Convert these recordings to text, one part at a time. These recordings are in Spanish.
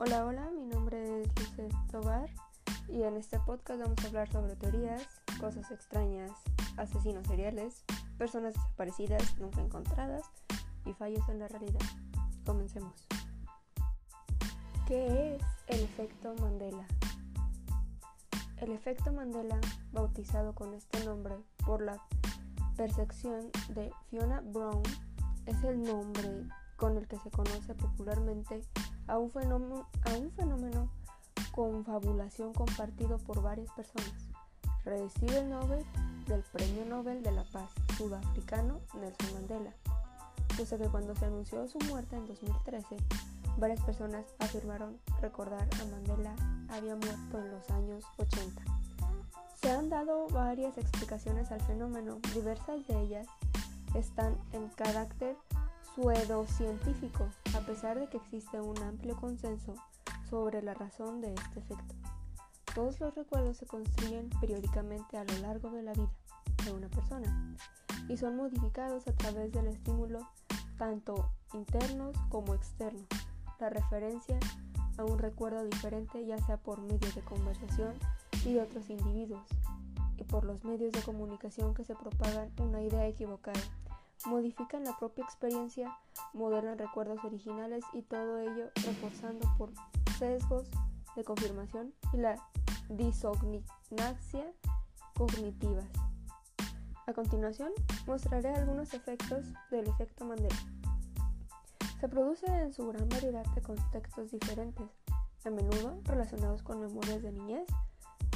Hola, hola, mi nombre es Lizeth Tobar y en este podcast vamos a hablar sobre teorías, cosas extrañas, asesinos seriales, personas desaparecidas nunca encontradas y fallos en la realidad. Comencemos. ¿Qué es el efecto Mandela? El efecto Mandela, bautizado con este nombre por la percepción de Fiona Brown, es el nombre con el que se conoce popularmente a un fenómeno, a un fenómeno con fabulación compartido por varias personas. Recibe el Nobel del Premio Nobel de la Paz sudafricano Nelson Mandela, puesto que cuando se anunció su muerte en 2013, varias personas afirmaron recordar a Mandela había muerto en los años 80. Se han dado varias explicaciones al fenómeno, diversas de ellas están en carácter científico, a pesar de que existe un amplio consenso sobre la razón de este efecto. Todos los recuerdos se construyen periódicamente a lo largo de la vida de una persona y son modificados a través del estímulo tanto internos como externos. La referencia a un recuerdo diferente ya sea por medio de conversación y de otros individuos y por los medios de comunicación que se propagan una idea equivocada modifican la propia experiencia, modelan recuerdos originales y todo ello reforzando por sesgos de confirmación y la disognasia cognitivas. A continuación, mostraré algunos efectos del efecto Mandela. Se produce en su gran variedad de contextos diferentes, a menudo relacionados con memorias de niñez,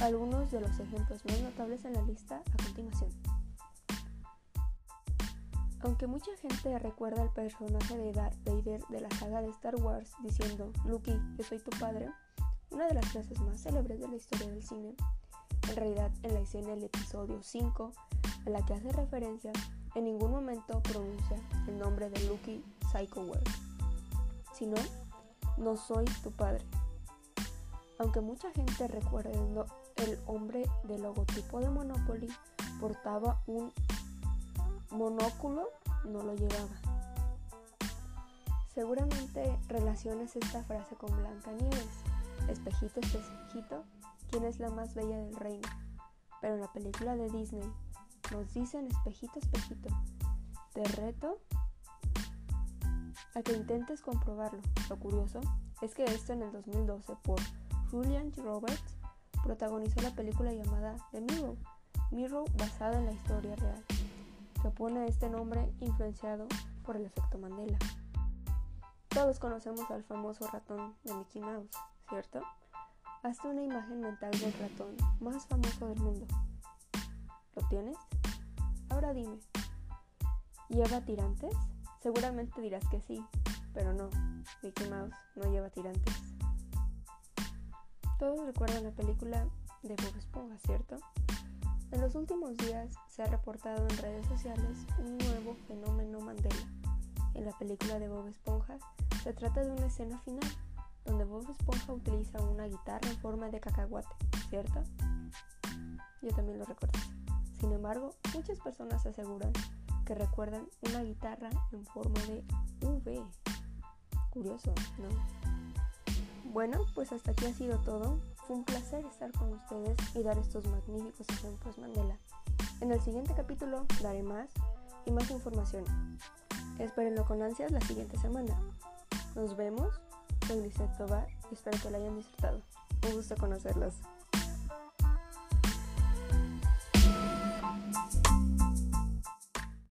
algunos de los ejemplos más notables en la lista a continuación. Aunque mucha gente recuerda al personaje de Darth Vader de la saga de Star Wars diciendo, Luke, yo soy tu padre, una de las frases más célebres de la historia del cine, en realidad en la escena del episodio 5, a la que hace referencia, en ningún momento pronuncia el nombre de Luke Skywalker, sino, no soy tu padre. Aunque mucha gente recuerda el hombre del logotipo de Monopoly portaba un monóculo no lo llevaba. Seguramente relacionas esta frase con Blancanieves. Espejito, espejito, ¿quién es la más bella del reino? Pero en la película de Disney nos dicen espejito, espejito. Te reto a que intentes comprobarlo. Lo curioso es que esto en el 2012 por Julian Roberts protagonizó la película llamada The Mirror, Mirror basada en la historia real que pone este nombre influenciado por el efecto Mandela. Todos conocemos al famoso ratón de Mickey Mouse, ¿cierto? Hazte una imagen mental del ratón más famoso del mundo. ¿Lo tienes? Ahora dime, ¿lleva tirantes? Seguramente dirás que sí, pero no, Mickey Mouse no lleva tirantes. Todos recuerdan la película de Bob Esponja, ¿cierto? En los últimos días se ha reportado en redes sociales un nuevo fenómeno Mandela. En la película de Bob Esponja se trata de una escena final donde Bob Esponja utiliza una guitarra en forma de cacahuate, ¿cierto? Yo también lo recuerdo. Sin embargo, muchas personas aseguran que recuerdan una guitarra en forma de V. Curioso, ¿no? Bueno, pues hasta aquí ha sido todo. Fue un placer estar con ustedes y dar estos magníficos ejemplos Mandela. En el siguiente capítulo daré más y más información. Espérenlo con ansias la siguiente semana. Nos vemos. Soy Lizette Tobar y espero que la hayan disfrutado. Un gusto conocerlos.